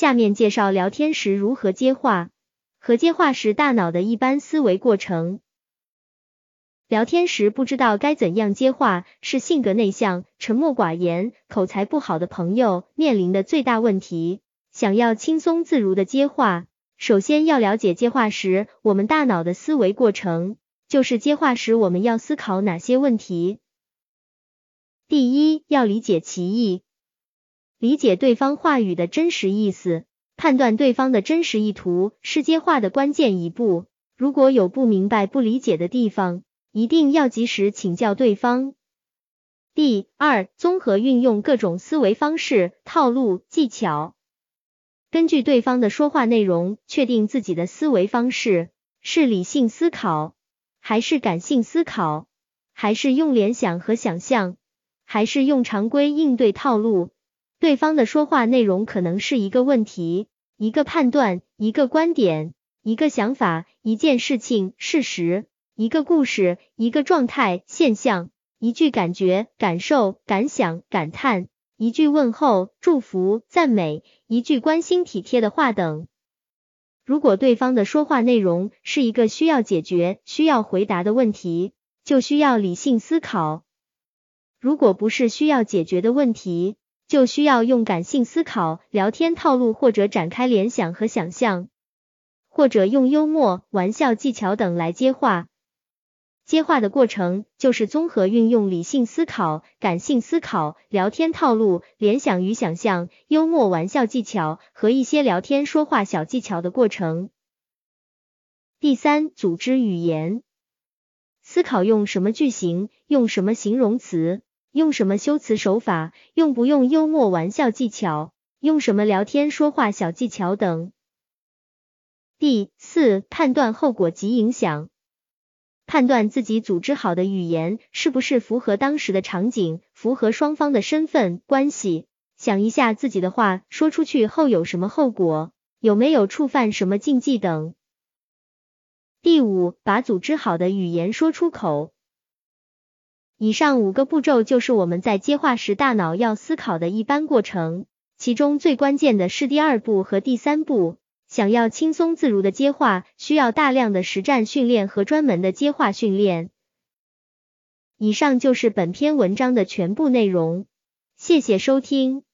下面介绍聊天时如何接话和接话时大脑的一般思维过程。聊天时不知道该怎样接话，是性格内向、沉默寡言、口才不好的朋友面临的最大问题。想要轻松自如的接话，首先要了解接话时我们大脑的思维过程，就是接话时我们要思考哪些问题。第一，要理解其意，理解对方话语的真实意思，判断对方的真实意图是接话的关键一步。如果有不明白、不理解的地方，一定要及时请教对方。第二，综合运用各种思维方式、套路、技巧，根据对方的说话内容，确定自己的思维方式是理性思考，还是感性思考，还是用联想和想象，还是用常规应对套路。对方的说话内容可能是一个问题、一个判断、一个观点、一个想法、一件事情、事实。一个故事，一个状态、现象，一句感觉、感受、感想、感叹，一句问候、祝福、赞美，一句关心体贴的话等。如果对方的说话内容是一个需要解决、需要回答的问题，就需要理性思考；如果不是需要解决的问题，就需要用感性思考、聊天套路或者展开联想和想象，或者用幽默、玩笑技巧等来接话。接话的过程就是综合运用理性思考、感性思考、聊天套路、联想与想象、幽默玩笑技巧和一些聊天说话小技巧的过程。第三，组织语言，思考用什么句型，用什么形容词，用什么修辞手法，用不用幽默玩笑技巧，用什么聊天说话小技巧等。第四，判断后果及影响。判断自己组织好的语言是不是符合当时的场景，符合双方的身份关系。想一下自己的话说出去后有什么后果，有没有触犯什么禁忌等。第五，把组织好的语言说出口。以上五个步骤就是我们在接话时大脑要思考的一般过程，其中最关键的是第二步和第三步。想要轻松自如的接话，需要大量的实战训练和专门的接话训练。以上就是本篇文章的全部内容，谢谢收听。